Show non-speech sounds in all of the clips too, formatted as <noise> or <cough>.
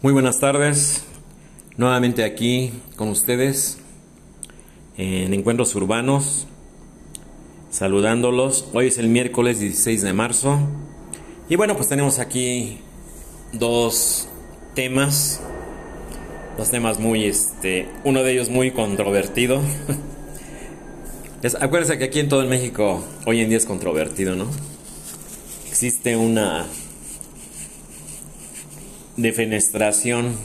Muy buenas tardes, nuevamente aquí con ustedes en Encuentros Urbanos, saludándolos. Hoy es el miércoles 16 de marzo y bueno, pues tenemos aquí dos temas, dos temas muy, este, uno de ellos muy controvertido. <laughs> acuérdense que aquí en todo el México hoy en día es controvertido, ¿no? Existe una defenestración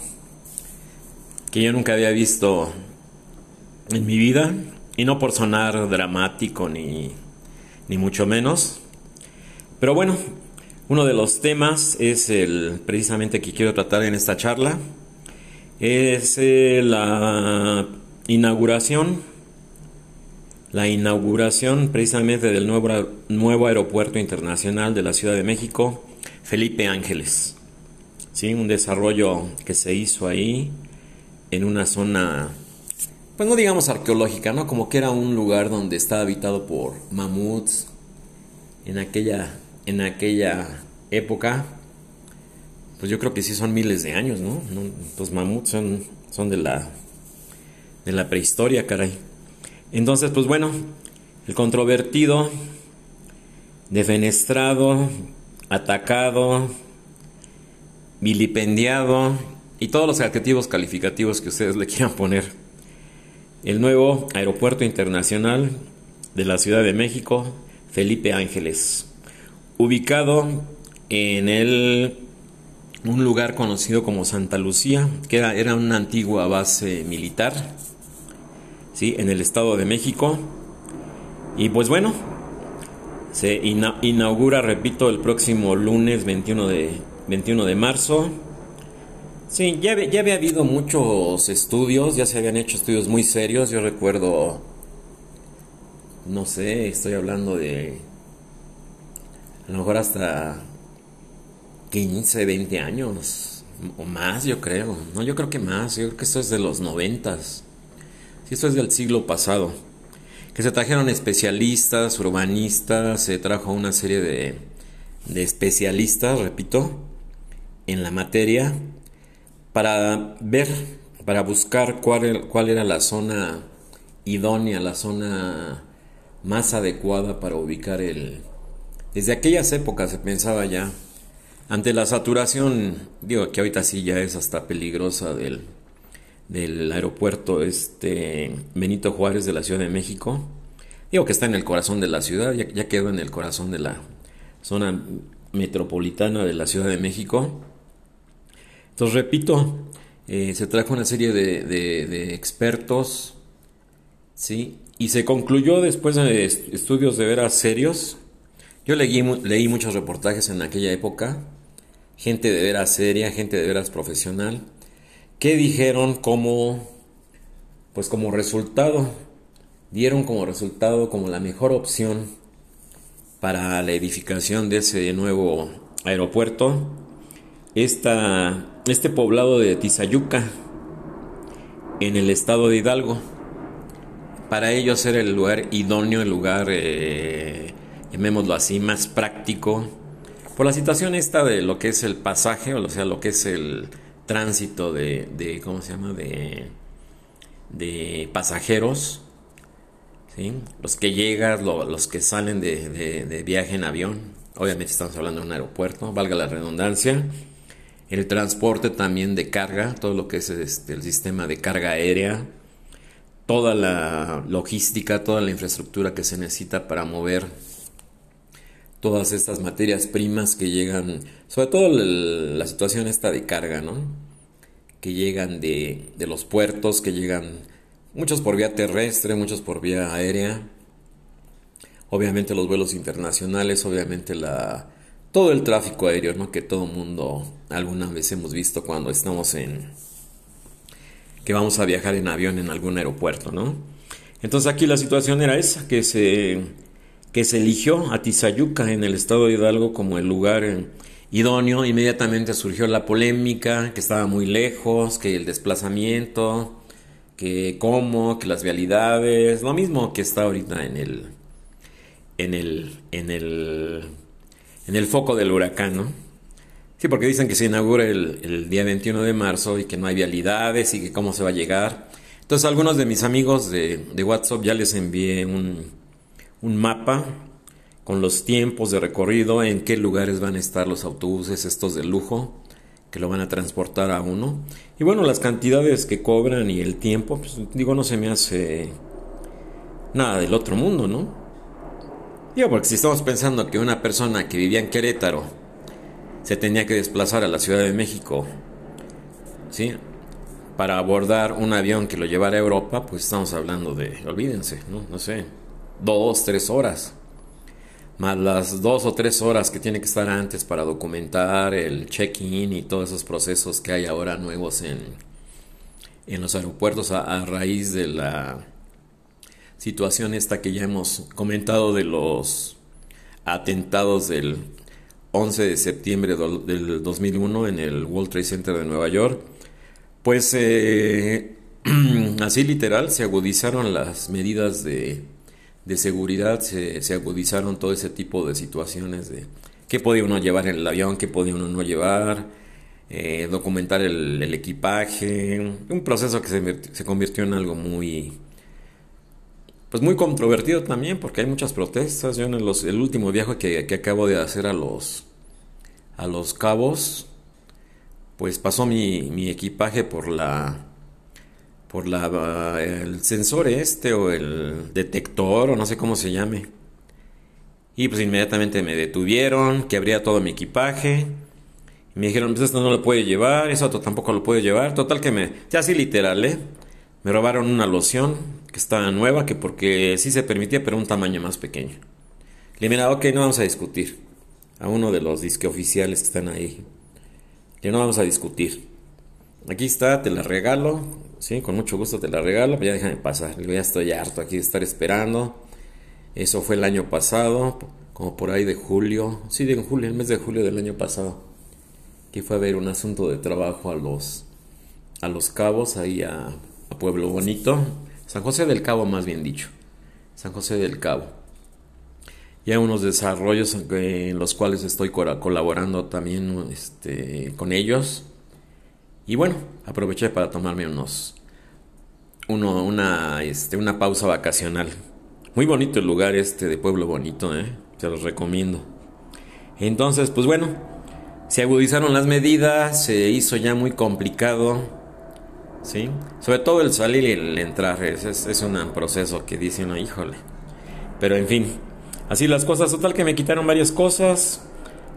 que yo nunca había visto en mi vida y no por sonar dramático ni, ni mucho menos. Pero bueno, uno de los temas es el precisamente que quiero tratar en esta charla. Es eh, la inauguración, la inauguración precisamente del nuevo, nuevo aeropuerto internacional de la Ciudad de México, Felipe Ángeles. ¿Sí? Un desarrollo que se hizo ahí en una zona, pues no digamos arqueológica, ¿no? Como que era un lugar donde estaba habitado por mamuts en aquella, en aquella época. Pues yo creo que sí son miles de años, ¿no? Los mamuts son, son de la, de la prehistoria, caray. Entonces, pues bueno, el controvertido, defenestrado, atacado, vilipendiado y todos los adjetivos calificativos que ustedes le quieran poner. El nuevo Aeropuerto Internacional de la Ciudad de México, Felipe Ángeles, ubicado en el, un lugar conocido como Santa Lucía, que era, era una antigua base militar, ¿sí? en el Estado de México. Y pues bueno, se inaugura, repito, el próximo lunes 21 de 21 de marzo. Sí, ya, ya había habido muchos estudios, ya se habían hecho estudios muy serios. Yo recuerdo, no sé, estoy hablando de a lo mejor hasta 15, 20 años o más, yo creo. No, yo creo que más, yo creo que esto es de los noventas. Sí, esto es del siglo pasado. Que se trajeron especialistas, urbanistas, se trajo una serie de, de especialistas, repito, en la materia para ver, para buscar cuál, cuál era la zona idónea, la zona más adecuada para ubicar el... Desde aquellas épocas se pensaba ya, ante la saturación, digo que ahorita sí ya es hasta peligrosa del, del aeropuerto este Benito Juárez de la Ciudad de México, digo que está en el corazón de la ciudad, ya, ya quedó en el corazón de la zona metropolitana de la Ciudad de México, entonces, repito, eh, se trajo una serie de, expertos, ¿sí? Y se concluyó después de estudios de veras serios. Yo leí, leí muchos reportajes en aquella época, gente de veras seria, gente de veras profesional, que dijeron como, pues como resultado, dieron como resultado como la mejor opción para la edificación de ese nuevo aeropuerto, esta este poblado de Tizayuca, en el estado de Hidalgo. Para ellos era el lugar idóneo, el lugar, eh, llamémoslo así, más práctico, por la situación esta de lo que es el pasaje, o sea, lo que es el tránsito de, ¿cómo se llama?, de, de pasajeros, ¿sí? los que llegan, los que salen de, de viaje en avión, obviamente estamos hablando de un aeropuerto, valga la redundancia, el transporte también de carga, todo lo que es este, el sistema de carga aérea, toda la logística, toda la infraestructura que se necesita para mover todas estas materias primas que llegan, sobre todo la situación esta de carga, ¿no? Que llegan de, de los puertos, que llegan muchos por vía terrestre, muchos por vía aérea, obviamente los vuelos internacionales, obviamente la, todo el tráfico aéreo, ¿no? Que todo mundo alguna vez hemos visto cuando estamos en que vamos a viajar en avión en algún aeropuerto, ¿no? Entonces aquí la situación era esa, que se que se eligió a Tizayuca en el estado de Hidalgo como el lugar eh, idóneo, inmediatamente surgió la polémica, que estaba muy lejos, que el desplazamiento, que cómo, que las vialidades, lo mismo que está ahorita en el en el en el en el foco del huracán, ¿no? Sí, porque dicen que se inaugura el, día 21 de marzo y que no hay vialidades y que cómo se va a llegar. Entonces, algunos de mis amigos de, WhatsApp ya les envié un, un mapa con los tiempos de recorrido, en qué lugares van a estar los autobuses estos de lujo que lo van a transportar a uno. Y bueno, las cantidades que cobran y el tiempo, pues digo, no se me hace nada del otro mundo, ¿no? Digo, porque si estamos pensando que una persona que vivía en Querétaro se tenía que desplazar a la Ciudad de México, ¿sí? Para abordar un avión que lo llevara a Europa, pues estamos hablando de, olvídense, ¿no? No sé, dos, tres horas más las dos o tres horas que tiene que estar antes para documentar el check-in y todos esos procesos que hay ahora nuevos en, en los aeropuertos a, raíz de la situación esta que ya hemos comentado de los atentados del 11 de septiembre del 2001 en el World Trade Center de Nueva York, pues eh, <clears throat> así literal se agudizaron las medidas de de seguridad se, agudizaron todo ese tipo de situaciones de qué podía uno llevar en el avión, qué podía uno no llevar, eh, documentar el, equipaje, un proceso que se, se, convirtió en algo muy pues muy controvertido también porque hay muchas protestas. Yo en el último viaje que, que, acabo de hacer a los a los cabos, pues pasó mi, mi equipaje por la por la, el sensor este o el detector o no sé cómo se llame. Y pues inmediatamente me detuvieron, que abría todo mi equipaje. Y me dijeron, pues esto no lo puede llevar, eso tampoco lo puede llevar. Total que me, ya así literal, ¿eh? Me robaron una loción que estaba nueva, que porque sí se permitía, pero un tamaño más pequeño. Le dije, ok, no vamos a discutir. A uno de los disque oficiales que están ahí. Que no vamos a discutir. Aquí está, te la regalo Sí, con mucho gusto te la regalo, pero ya déjame pasar. Ya estoy harto aquí de estar esperando. Eso fue el año pasado, como por ahí de julio. Sí, de julio, el mes de julio del año pasado. Aquí fue a ver un asunto de trabajo a los, a los cabos, ahí a, Pueblo Bonito. San José del Cabo, más bien dicho. San José del Cabo. Ya unos desarrollos en los cuales estoy colaborando también este, con ellos y bueno, aproveché para tomarme unos uno, una, este, una pausa vacacional. Muy bonito el lugar este de Pueblo Bonito, ¿eh? se los recomiendo. Entonces, pues bueno, se agudizaron las medidas, se hizo ya muy complicado, ¿sí? Sobre todo el salir y el entrar, es, es, un proceso que dice uno, híjole. Pero en fin, así las cosas, total que me quitaron varias cosas,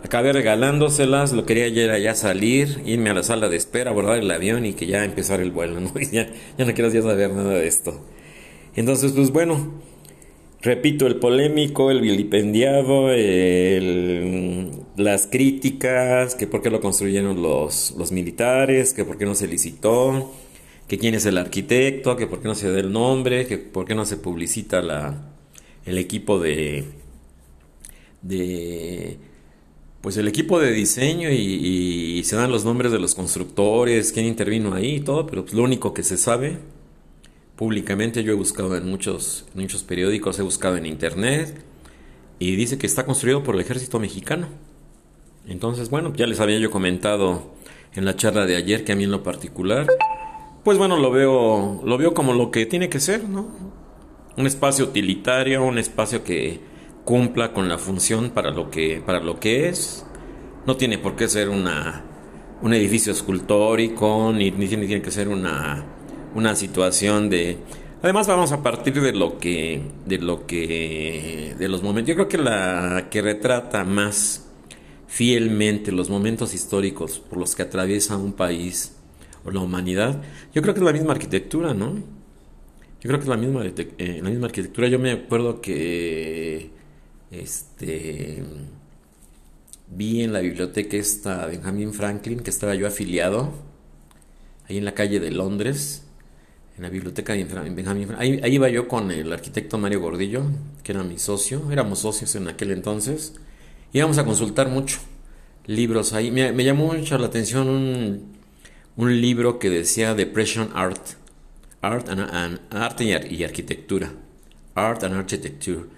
Acabé regalándoselas, lo quería ya, ya salir, irme a la sala de espera, abordar el avión y que ya empezar el vuelo, ¿no? <laughs> ya, ya no quiero saber nada de esto. Entonces, pues bueno, repito, el polémico, el vilipendiado, las críticas, que por qué lo construyeron los, los militares, que por qué no se licitó, que quién es el arquitecto, que por qué no se da el nombre, que por qué no se publicita la, el equipo de... de pues el equipo de diseño y, se dan los nombres de los constructores, quién intervino ahí y todo, pero pues lo único que se sabe públicamente, yo he buscado en muchos, muchos periódicos, he buscado en internet y dice que está construido por el ejército mexicano. Entonces, bueno, ya les había yo comentado en la charla de ayer que a mí en lo particular, pues bueno, lo veo, lo veo como lo que tiene que ser, ¿no? Un espacio utilitario, un espacio que cumpla con la función para lo que, para lo que es. No tiene por qué ser una, un edificio escultórico, ni, ni tiene, que ser una, una situación de... Además vamos a partir de lo que, de lo que, de los momentos. Yo creo que la que retrata más fielmente los momentos históricos por los que atraviesa un país o la humanidad, yo creo que es la misma arquitectura, ¿no? Yo creo que es la misma, eh, la misma arquitectura. Yo me acuerdo que este, vi en la biblioteca esta Benjamin Franklin, que estaba yo afiliado, ahí en la calle de Londres, en la biblioteca de Benjamin Franklin. Ahí, iba yo con el arquitecto Mario Gordillo, que era mi socio, éramos socios en aquel entonces, íbamos a consultar mucho libros ahí. Me, llamó mucho la atención un, un, libro que decía Depression Art, Art and, Arte y Arquitectura, Art and Architecture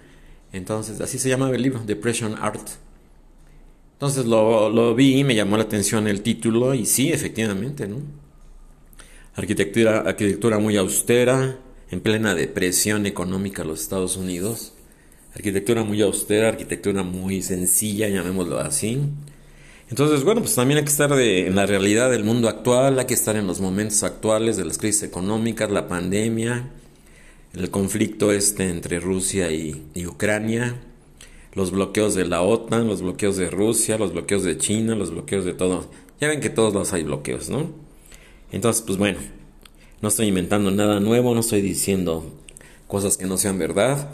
entonces, así se llama el libro, Depression Art. Entonces lo, lo vi, me llamó la atención el título y sí, efectivamente, ¿no? Arquitectura, arquitectura muy austera, en plena depresión económica los Estados Unidos. Arquitectura muy austera, arquitectura muy sencilla, llamémoslo así. Entonces, bueno, pues también hay que estar en la realidad del mundo actual, hay que estar en los momentos actuales de las crisis económicas, la pandemia, el conflicto este entre Rusia y, y Ucrania, los bloqueos de la OTAN, los bloqueos de Rusia, los bloqueos de China, los bloqueos de todo. Ya ven que todos los hay bloqueos, ¿no? Entonces, pues bueno, no estoy inventando nada nuevo, no estoy diciendo cosas que no sean verdad.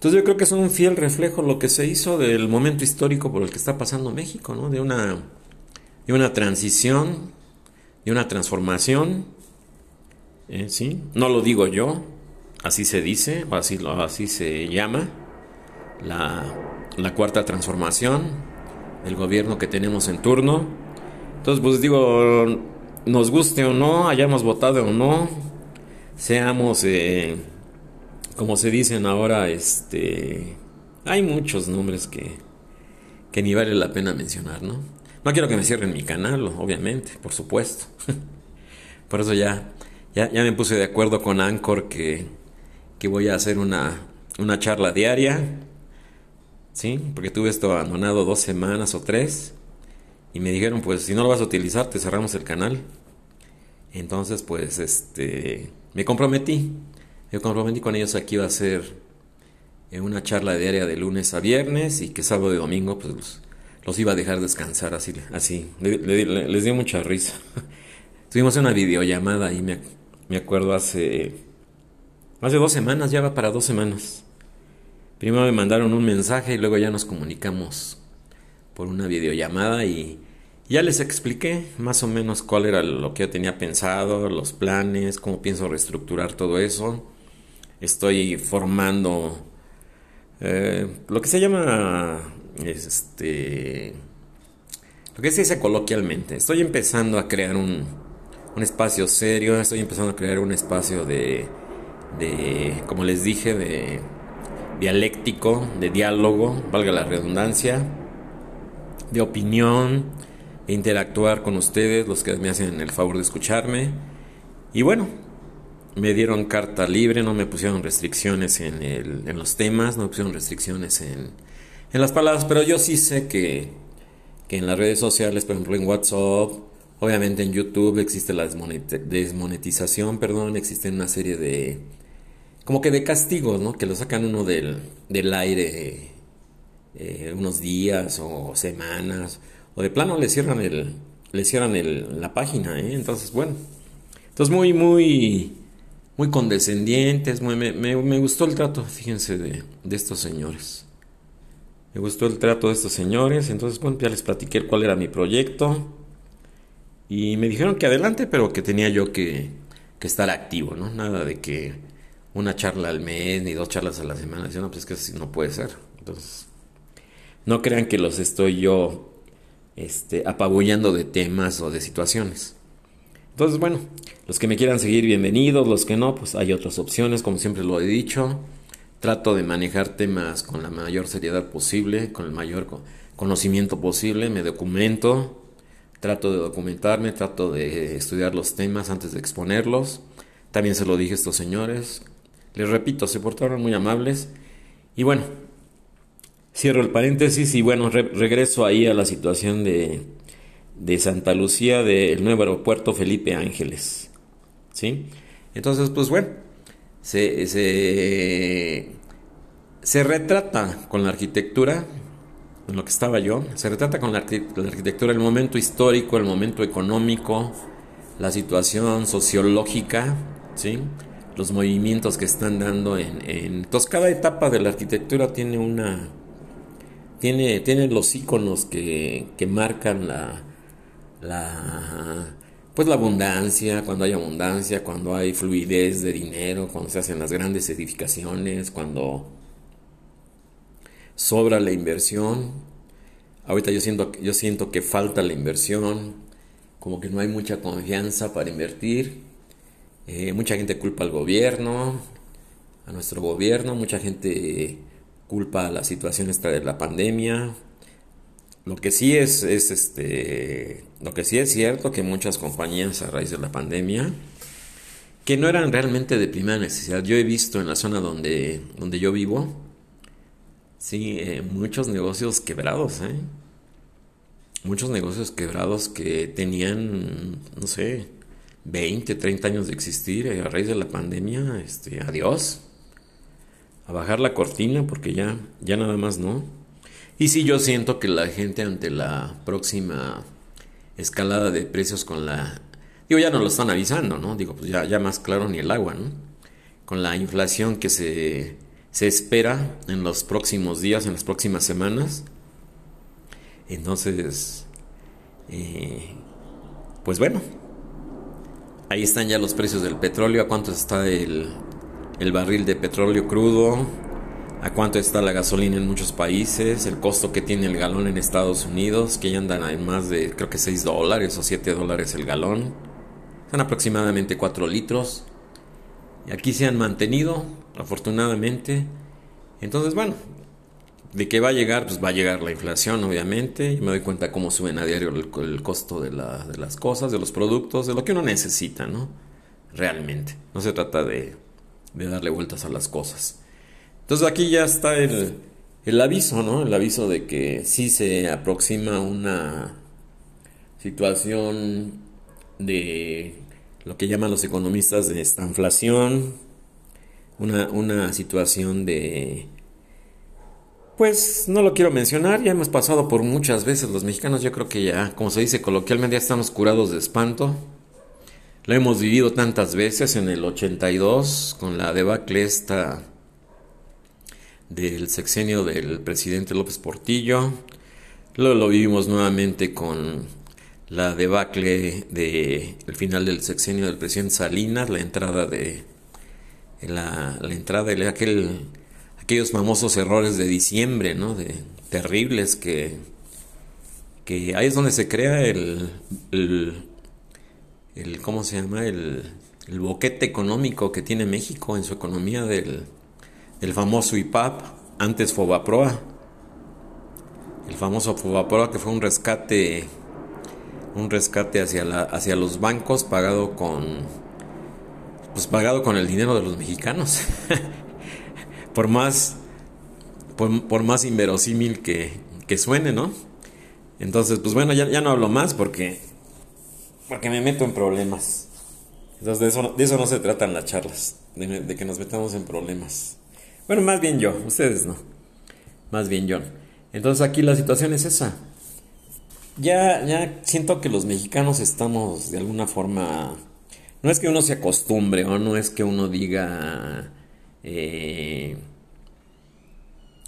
Entonces yo creo que es un fiel reflejo lo que se hizo del momento histórico por el que está pasando México, ¿no? De una, de una transición, de una transformación, ¿eh? ¿sí? No lo digo yo, así se dice, o así, así se llama, la, la cuarta transformación del gobierno que tenemos en turno. Entonces, pues digo, nos guste o no, hayamos votado o no, seamos, eh, como se dicen ahora, este, hay muchos nombres que, que ni vale la pena mencionar, ¿no? No quiero que me cierren mi canal, obviamente, por supuesto. <laughs> por eso ya, ya, ya, me puse de acuerdo con Anchor que, que voy a hacer una, una charla diaria, ¿sí? Porque tuve esto abandonado dos semanas o tres. Y me dijeron, pues si no lo vas a utilizar, te cerramos el canal. Entonces, pues, este, me comprometí. Me comprometí con ellos aquí iba a ser eh, una charla diaria de lunes a viernes y que sábado y domingo, pues, los, iba a dejar descansar así. así. les dio mucha risa. <laughs> Tuvimos una videollamada y me, me acuerdo hace, hace dos semanas, ya va para dos semanas. Primero me mandaron un mensaje y luego ya nos comunicamos por una videollamada y ya les expliqué más o menos cuál era lo que yo tenía pensado, los planes, cómo pienso reestructurar todo eso. Estoy formando eh, lo que se llama este lo que se dice coloquialmente. Estoy empezando a crear un, un espacio serio, estoy empezando a crear un espacio de, de como les dije, de dialéctico, de diálogo, valga la redundancia de opinión, e interactuar con ustedes, los que me hacen el favor de escucharme. Y bueno, me dieron carta libre, no me pusieron restricciones en, el, en los temas, no me pusieron restricciones en, en las palabras, pero yo sí sé que, que en las redes sociales, por ejemplo en WhatsApp, obviamente en YouTube existe la desmonetización, perdón, existe una serie de, como que de castigos, ¿no? Que lo sacan uno del, del aire eh, unos días o semanas, o de plano le cierran el, le cierran el, la página, ¿eh? entonces bueno, entonces muy, muy, muy condescendientes, muy, me, me, gustó el trato, fíjense, de, de, estos señores. Me gustó el trato de estos señores, entonces bueno, ya les platiqué cuál era mi proyecto. Y me dijeron que adelante, pero que tenía yo que, que estar activo, ¿no? Nada de que una charla al mes ni dos charlas a la semana. No, pues es que así no puede ser. Entonces, no crean que los estoy yo este, apabullando de temas o de situaciones. Entonces, bueno, los que me quieran seguir, bienvenidos. Los que no, pues hay otras opciones, como siempre lo he dicho. Trato de manejar temas con la mayor seriedad posible, con el mayor conocimiento posible. Me documento, trato de documentarme, trato de estudiar los temas antes de exponerlos. También se lo dije a estos señores. Les repito, se portaron muy amables. Y bueno, Cierro el paréntesis y bueno, regreso ahí a la situación de, de Santa Lucía del nuevo aeropuerto Felipe Ángeles. ¿Sí? Entonces, pues bueno, se, se, se retrata con la arquitectura, en lo que estaba yo, se retrata con la, arquitectura el momento histórico, el momento económico, la situación sociológica, ¿sí? los movimientos que están dando en... Entonces cada etapa de la arquitectura tiene una tiene, tiene los iconos que, que marcan la, la, pues la abundancia, cuando hay abundancia, cuando hay fluidez de dinero, cuando se hacen las grandes edificaciones, cuando sobra la inversión. Ahorita yo siento, yo siento que falta la inversión, como que no hay mucha confianza para invertir. Eh, mucha gente culpa al gobierno, a nuestro gobierno, mucha gente culpa a la situación esta de la pandemia. Lo que sí es, es este, lo que sí es cierto que muchas compañías a raíz de la pandemia, que no eran realmente de primera necesidad. Yo he visto en la zona donde, donde yo vivo, sí, eh, muchos negocios quebrados, ¿eh? Muchos negocios quebrados que tenían, no sé, 20, 30 años de existir eh, a raíz de la pandemia, este, adiós. A bajar la cortina porque ya, ya nada más no. Y sí, yo siento que la gente ante la próxima escalada de precios con la... Digo, ya no lo están avisando, ¿no? Digo, pues ya, ya más claro ni el agua, ¿no? Con la inflación que se, se espera en los próximos días, en las próximas semanas. Entonces, eh, pues bueno, Ahí están ya los precios del petróleo, a cuánto está el, barril de petróleo crudo, a cuánto está la gasolina en muchos países, el costo que tiene el galón en Estados Unidos, que ya andan en más de creo que 6 dólares o 7 dólares el galón. Son aproximadamente 4 litros. Y aquí se han mantenido, afortunadamente. Entonces, bueno, de qué va a llegar, pues va a llegar la inflación, obviamente. Y me doy cuenta cómo suben a diario el, costo de, las cosas, de los productos, de lo que uno necesita, ¿no? Realmente. No se trata de, darle vueltas a las cosas. Entonces aquí ya está el, el aviso, ¿no? El aviso de que sí se aproxima una situación de lo que llaman los economistas de esta inflación, una, una situación de pues no lo quiero mencionar, ya hemos pasado por muchas veces los mexicanos, yo creo que ya, como se dice coloquialmente, ya estamos curados de espanto. Lo hemos vivido tantas veces en el 82 con la debacle esta del sexenio del presidente López Portillo. Luego lo vivimos nuevamente con la debacle de el final del sexenio del presidente Salinas, la entrada de la, la entrada de aquel aquellos famosos errores de diciembre, ¿no? De terribles que, que ahí es donde se crea el, el, ¿cómo se llama? El, el, boquete económico que tiene México en su economía del, del famoso IPAP, antes Fobaproa. El famoso Fobaproa que fue un rescate un rescate hacia la, hacia los bancos pagado con pues pagado con el dinero de los mexicanos. <laughs> por más, por, más inverosímil que, que, suene, ¿no? Entonces, pues bueno, ya, ya, no hablo más porque, porque me meto en problemas. Entonces, de eso, no se tratan las charlas, de, que nos metamos en problemas. Bueno, más bien yo, ustedes no. Más bien yo. Entonces, aquí la situación es esa. Ya, ya siento que los mexicanos estamos de alguna forma. No es que uno se acostumbre o no es que uno diga eh,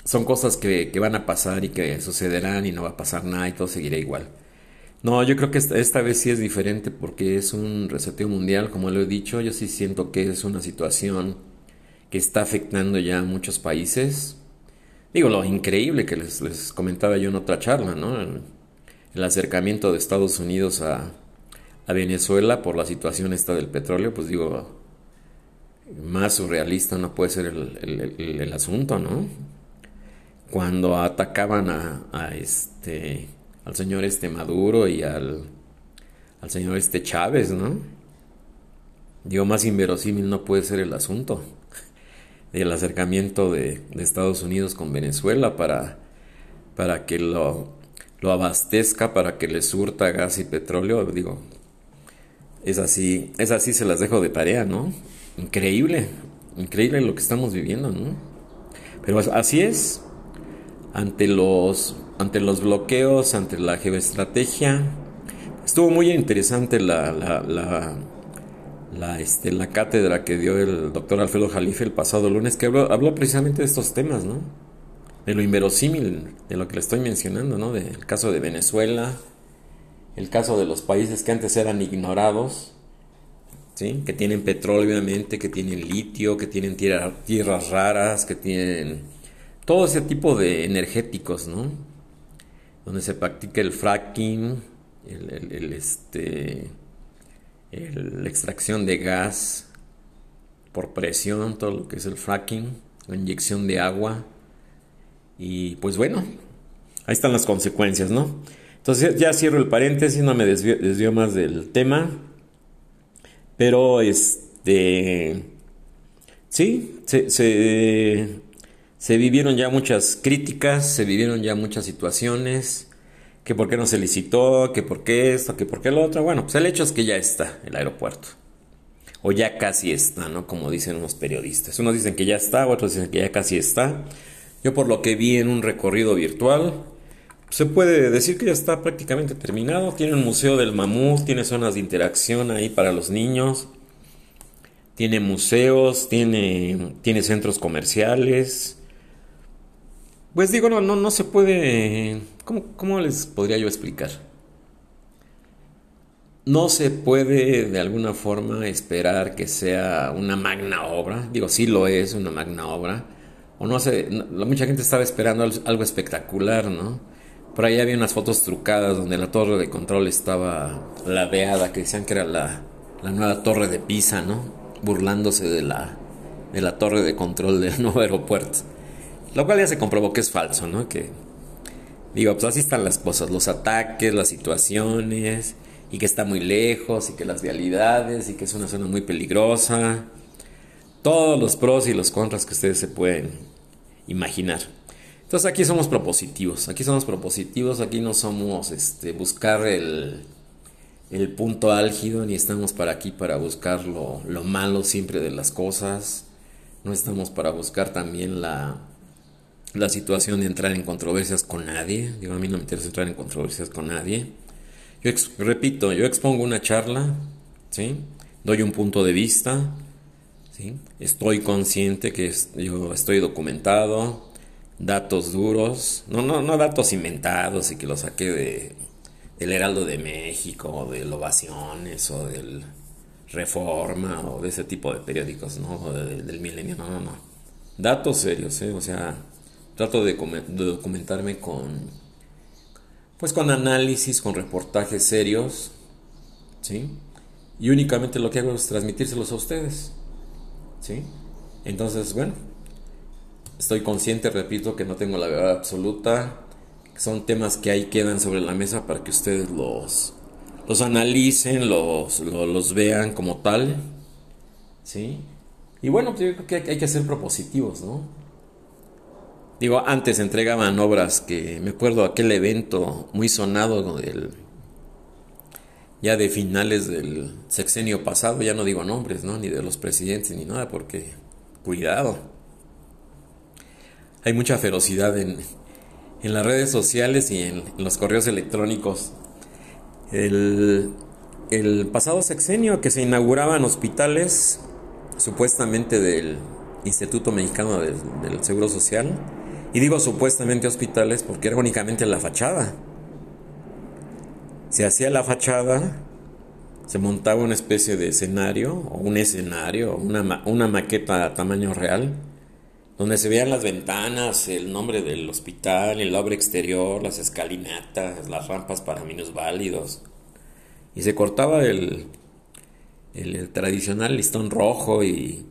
son cosas que, van a pasar y que sucederán y no va a pasar nada y todo seguirá igual. No, yo creo que esta, vez sí es diferente porque es un reseteo mundial, como lo he dicho. Yo sí siento que es una situación que está afectando ya a muchos países. Digo, lo increíble que les, comentaba yo en otra charla, ¿no? El, el acercamiento de Estados Unidos a, a Venezuela por la situación esta del petróleo, pues digo, más surrealista no puede ser el, asunto, ¿no? Cuando atacaban a, este al señor este Maduro y al, al señor este Chávez, ¿no? Digo, más inverosímil no puede ser el asunto del acercamiento de, Estados Unidos con Venezuela para, para que lo, lo abastezca, para que le surta gas y petróleo. Digo, es así, es así, se las dejo de tarea, ¿no? Increíble, increíble lo que estamos viviendo, ¿no? Pero así es, ante los, ante los bloqueos, ante la geoestrategia, estuvo muy interesante la, este, la cátedra que dio el doctor Alfredo Jalife el pasado lunes, que habló, habló precisamente de estos temas, ¿no? De lo inverosímil, de lo que le estoy mencionando, ¿no? Del caso de Venezuela, el caso de los países que antes eran ignorados, que tienen petróleo, obviamente, que tienen litio, que tienen tierras raras, que tienen todo ese tipo de energéticos, ¿no? Donde se practica el fracking, el, este, la extracción de gas por presión, todo lo que es el fracking, la inyección de agua. Y pues bueno, ahí están las consecuencias, ¿no? Entonces ya cierro el paréntesis, no me desvío, más del tema. Pero este. Sí, se, se, vivieron ya muchas críticas, se vivieron ya muchas situaciones. Que por qué no se licitó, que por qué esto, que por qué lo otro. Bueno, pues el hecho es que ya está el aeropuerto. O ya casi está, ¿no? Como dicen unos periodistas. Unos dicen que ya está, otros dicen que ya casi está. Yo por lo que vi en un recorrido virtual, se puede decir que ya está prácticamente terminado. Tiene un museo del mamut, tiene zonas de interacción ahí para los niños. Tiene museos, tiene, tiene centros comerciales. Pues digo, no, no, no se puede... ¿cómo, ¿Cómo les podría yo explicar? No se puede de alguna forma esperar que sea una magna obra. Digo, sí lo es, una magna obra. O no sé, mucha gente estaba esperando algo espectacular, ¿no? Por ahí había unas fotos trucadas donde la torre de control estaba ladeada, que decían que era la, nueva torre de Pisa, ¿no? Burlándose de la, de la torre de control del <laughs> nuevo aeropuerto. Lo cual ya se comprobó que es falso, ¿no? Que, digo, pues así están las cosas, los ataques, las situaciones, y que está muy lejos, y que las vialidades, y que es una zona muy peligrosa. Todos los pros y los contras que ustedes se pueden imaginar. Entonces aquí somos propositivos, aquí somos propositivos, aquí no somos este, buscar el, punto álgido, ni estamos para aquí para buscar lo, malo siempre de las cosas, no estamos para buscar también la, la situación de entrar en controversias con nadie, digo, a mí no me interesa entrar en controversias con nadie. Yo repito, yo expongo una charla, ¿sí? doy un punto de vista, ¿sí? estoy consciente que yo estoy documentado, datos duros, no, no, no datos inventados y que los saqué de, del Heraldo de México, o de Ovaciones, o del Reforma, o de ese tipo de periódicos, ¿no? Del Milenio, no, no, no. Datos serios, ¿eh? O sea, trato de, documentarme con, pues con análisis, con reportajes serios, ¿sí? Y únicamente lo que hago es transmitírselos a ustedes, ¿sí? Entonces, bueno, Estoy consciente, repito, que no tengo la verdad absoluta. son temas que ahí quedan sobre la mesa para que ustedes los, los analicen, los, los, vean como tal. ¿Sí? Y bueno, yo creo que hay que ser propositivos, ¿no? Digo, antes entregaban obras que me acuerdo aquel evento muy sonado del ya de finales del sexenio pasado, ya no digo nombres, ¿no? Ni de los presidentes ni nada, porque cuidado hay mucha ferocidad en, las redes sociales y en, los correos electrónicos. El, pasado sexenio que se inauguraban hospitales, supuestamente del Instituto Mexicano del Seguro Social, y digo supuestamente hospitales porque era únicamente la fachada. Se hacía la fachada, se montaba una especie de escenario, o un escenario, una, una maqueta a tamaño real, donde se veían las ventanas, el nombre del hospital, el obra exterior, las escalinatas, las rampas para minusválidos. Y se cortaba el, el, tradicional listón rojo y,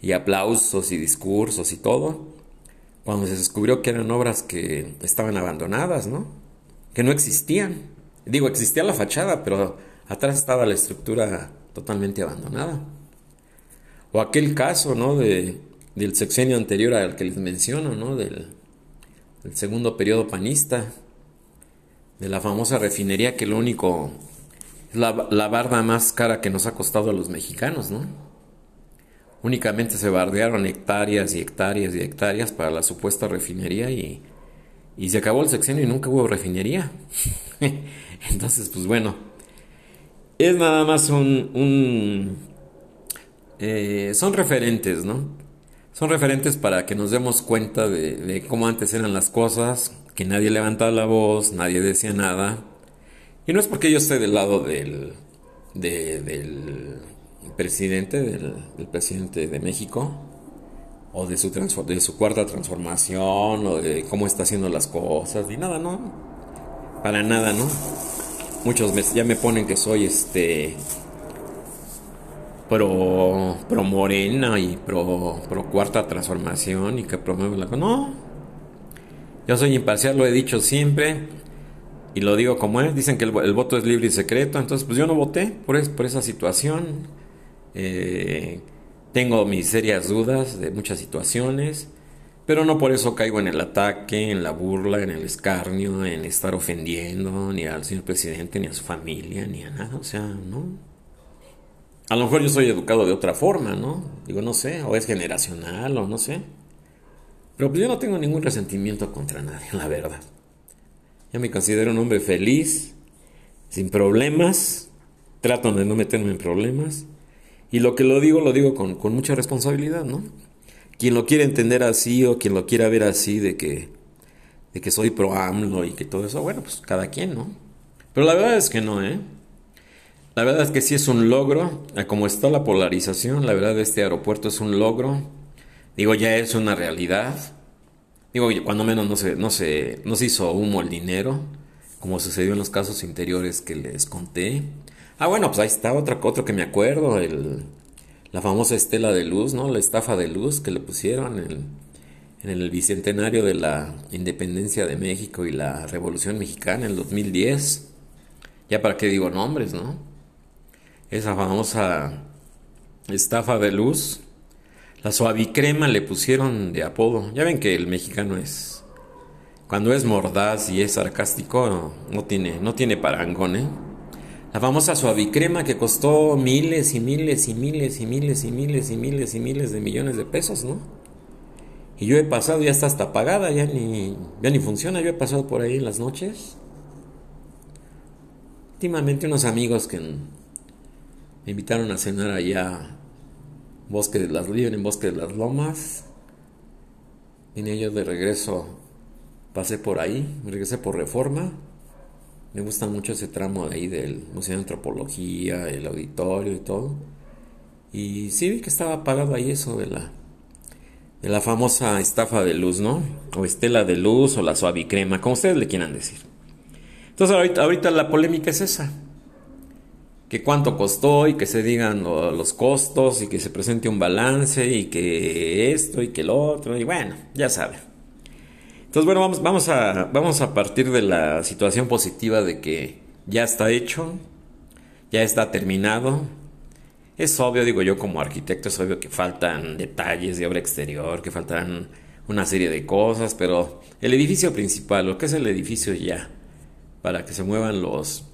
y, aplausos y discursos y todo, cuando se descubrió que eran obras que estaban abandonadas, ¿no? Que no existían. Digo, existía la fachada, pero atrás estaba la estructura totalmente abandonada. O aquel caso, ¿no? De del sexenio anterior al que les menciono, ¿no? Del, segundo periodo panista, de la famosa refinería que lo único la, la, barda más cara que nos ha costado a los mexicanos, ¿no? Únicamente se bardearon hectáreas y hectáreas y hectáreas para la supuesta refinería y, y se acabó el sexenio y nunca hubo refinería. <laughs> Entonces, pues bueno, es nada más un... eh, son referentes, ¿no? son referentes para que nos demos cuenta de, cómo antes eran las cosas, que nadie levantaba la voz, nadie decía nada. Y no es porque yo esté del lado del, del presidente, del, presidente de México, o de su, de su cuarta transformación, o de cómo está haciendo las cosas, ni nada, ¿no? Para nada, ¿no? Muchos ya me ponen que soy este pro, pro Morena y pro, pro Cuarta Transformación y que promueve la... No, Yo soy imparcial, lo he dicho siempre y lo digo como es. Dicen que el, voto es libre y secreto, entonces pues yo no voté por, por esa situación. Eh, tengo mis serias dudas de muchas situaciones, pero no por eso caigo en el ataque, en la burla, en el escarnio, en estar ofendiendo ni al señor presidente, ni a su familia, ni a nada. O sea, no. A lo mejor yo soy educado de otra forma, ¿no? Digo, no sé, o es generacional, o no sé. Pero pues yo no tengo ningún resentimiento contra nadie, la verdad. Yo me considero un hombre feliz, sin problemas, trato de no meterme en problemas. Y lo que lo digo, lo digo con, mucha responsabilidad, ¿no? Quien lo quiere entender así o quien lo quiera ver así de que, de que soy pro AMLO y que todo eso, bueno, pues cada quien, ¿no? Pero la verdad es que no, ¿eh? La verdad es que sí es un logro, como está la polarización, la verdad este aeropuerto es un logro Digo, ya es una realidad. Digo, cuando menos no se, no se, no se hizo humo el dinero, como sucedió en los casos interiores que les conté. Ah, bueno, pues ahí está otra, otro que me acuerdo, el, la famosa estela de luz, ¿no? La estafa de luz que le pusieron en, en el bicentenario de la independencia de México y la Revolución Mexicana en el 2010. Ya para qué digo nombres, ¿no? Esa famosa estafa de luz la suavicrema le pusieron de apodo. Ya ven que el mexicano es. Cuando es mordaz y es sarcástico, no, tiene, no tiene parangón, ¿eh? La famosa suavicrema que costó miles y miles y miles y miles y miles y miles y miles de millones de pesos, ¿no? Y yo he pasado, ya está hasta apagada, ya ni, ya ni funciona. Yo he pasado por ahí en las noches. Últimamente unos amigos que me invitaron a cenar allá Bosque de las en Bosque de las Lomas. Vine yo de regreso, pasé por ahí, regresé por Reforma. Me gusta mucho ese tramo de ahí del Museo de Antropología, el auditorio y todo. Y sí vi que estaba apagado ahí eso de la, la famosa estafa de luz, ¿no? O estela de luz o la suavicrema, como ustedes le quieran decir. Entonces ahorita, ahorita la polémica es esa que cuánto costó y que se digan los costos y que se presente un balance y que esto y que lo otro y bueno, ya saben. Entonces bueno, vamos, vamos, a, vamos a partir de la situación positiva de que ya está hecho, ya está terminado. Es obvio, digo yo como arquitecto, es obvio que faltan detalles de obra exterior, que faltan una serie de cosas, pero el edificio principal, lo que es el edificio ya, para que se muevan los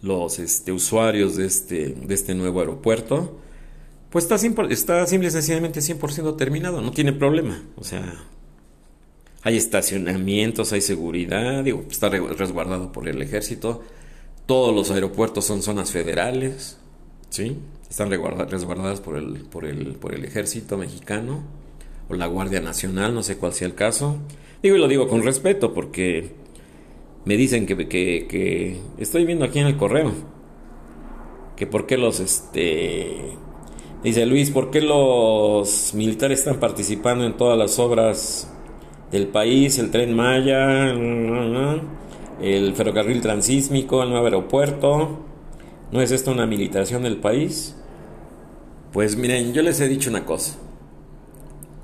los este, usuarios de este, de este nuevo aeropuerto, pues está, está simple y sencillamente 100% terminado, no tiene problema. O sea, hay estacionamientos, hay seguridad, digo, está resguardado por el ejército. Todos los aeropuertos son zonas federales, ¿sí? Están resguardadas por el, por, el, por el ejército mexicano o la Guardia Nacional, no sé cuál sea el caso. Digo y lo digo con respeto porque me dicen que, que, estoy viendo aquí en el correo que por qué los este dice Luis por qué los militares están participando en todas las obras del país el tren Maya el ferrocarril transísmico el nuevo aeropuerto. No es esto una militarización del país pues miren yo les he dicho una cosa.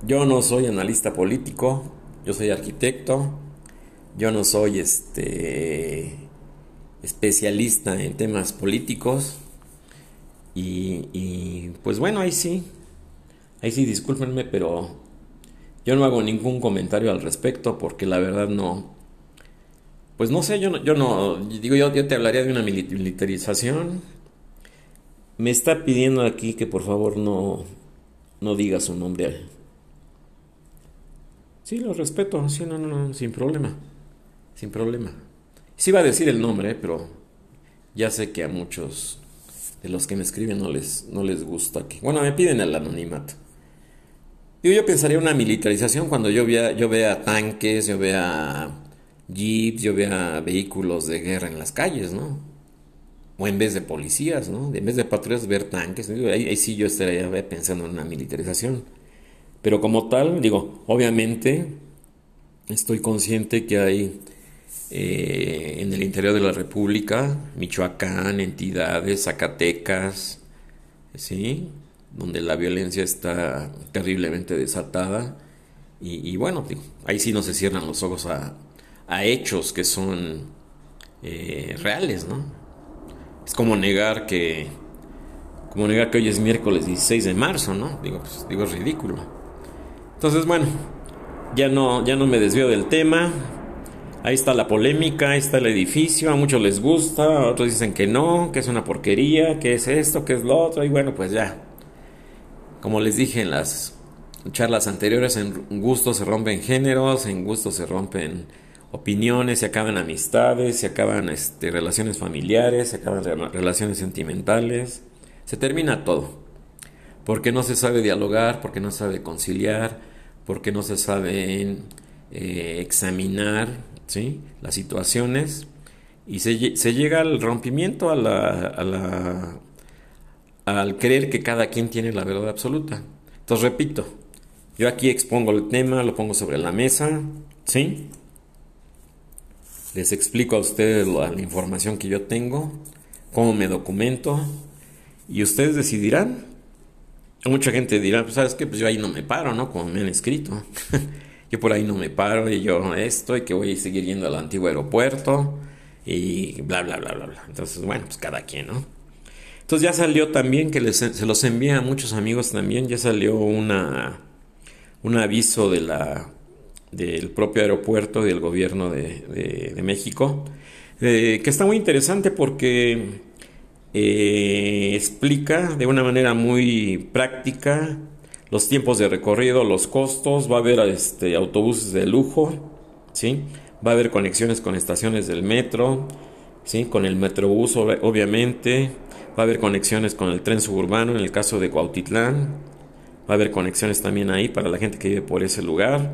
Yo no soy analista político yo soy arquitecto yo no soy este especialista en temas políticos. Y, pues bueno, ahí sí, ahí sí, discúlpenme, pero yo no hago ningún comentario al respecto porque la verdad no, pues no sé, yo no, yo no, digo, yo, yo te hablaría de una militarización. Me está pidiendo aquí que por favor no, no diga su nombre. Sí, lo respeto, sí, no, no, no, sin problema sin problema. Sí iba a decir el nombre, pero ya sé que a muchos de los que me escriben no les, no les gusta que... Bueno, me piden el anonimato. Yo, yo pensaría una militarización cuando yo vea, yo vea tanques, yo vea jeeps, yo vea vehículos de guerra en las calles, ¿no? O en vez de policías, ¿no? En vez de patrullas, ver tanques. Ahí, ahí sí yo estaría pensando en una militarización. Pero como tal, digo, obviamente estoy consciente que hay eh, en el interior de la República, Michoacán, entidades, Zacatecas, ¿sí? Donde la violencia está terriblemente desatada Y, bueno, ahí sí no se cierran los ojos a, hechos que son eh, reales, ¿no? Es como negar que como negar que hoy es miércoles 16 de marzo, ¿no? Digo, pues, digo, es ridículo. Entonces, bueno, ya no, ya no me desvío del tema. Ahí está la polémica, ahí está el edificio, a muchos les gusta, a otros dicen que no, que es una porquería, que es esto, que es lo otro, y bueno, pues ya. Como les dije en las charlas anteriores, en gustos se rompen géneros, en gustos se rompen opiniones, se acaban amistades, se acaban este, relaciones familiares, se acaban relaciones sentimentales. Se termina todo. Porque no se sabe dialogar, porque no se sabe conciliar, porque no se sabe eh, examinar las situaciones. Y se, llega al rompimiento, a la, al creer que cada quien tiene la verdad absoluta. Entonces, repito, yo aquí expongo el tema, lo pongo sobre la mesa, ¿sí? Les explico a ustedes la información que yo tengo, cómo me documento, y ustedes decidirán. Mucha gente dirá, pues sabes que pues yo ahí no me paro, ¿no? Como me han escrito. <laughs> yo por ahí no me paro y yo esto y que voy a seguir yendo al antiguo aeropuerto y bla, bla, bla, bla, bla. Entonces, bueno, pues cada quien, ¿no? Entonces ya salió también, que se los envía a muchos amigos también, ya salió una, un aviso de del propio aeropuerto del gobierno de, de, México, eh, que está muy interesante porque eh, explica de una manera muy práctica los tiempos de recorrido, los costos, va a haber este, autobuses de lujo, ¿sí? va a haber conexiones con estaciones del metro, ¿sí? con el metrobús obviamente, va a haber conexiones con el tren suburbano en el caso de Cuautitlán, va a haber conexiones también ahí para la gente que vive por ese lugar.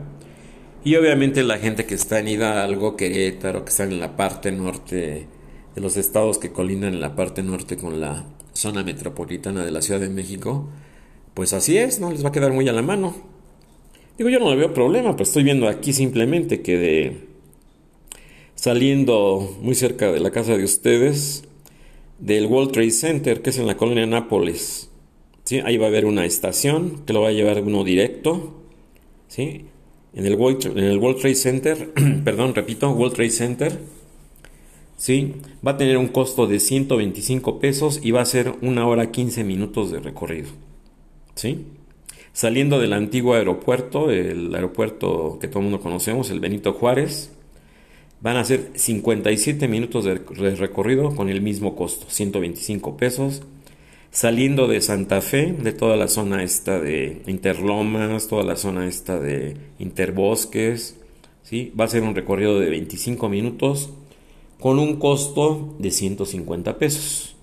Y obviamente la gente que está en Hidalgo, Querétaro, que está en la parte norte de los estados que colindan en la parte norte con la zona metropolitana de la Ciudad de México, pues así es, no les va a quedar muy a la mano. Digo, yo no le veo problema, pues estoy viendo aquí simplemente que saliendo muy cerca de la casa de ustedes, del World Trade Center, que es en la colonia Nápoles, ¿sí? ahí va a haber una estación que lo va a llevar uno directo, ¿sí? en, el World, en el Trade Center, <clears throat> perdón, repito, World Trade Center, ¿sí? Va a tener un costo de 125 pesos y va a ser una hora 15 minutos de recorrido, ¿sí? Saliendo del antiguo aeropuerto, el aeropuerto que todo el mundo conocemos, el Benito Juárez, van a ser 57 minutos de recorrido con el mismo costo, 125 pesos. Saliendo de Santa Fe, de toda la zona esta de Interlomas, toda la zona esta de Interbosques, ¿sí? va a ser un recorrido de 25 minutos con un costo de 150 pesos.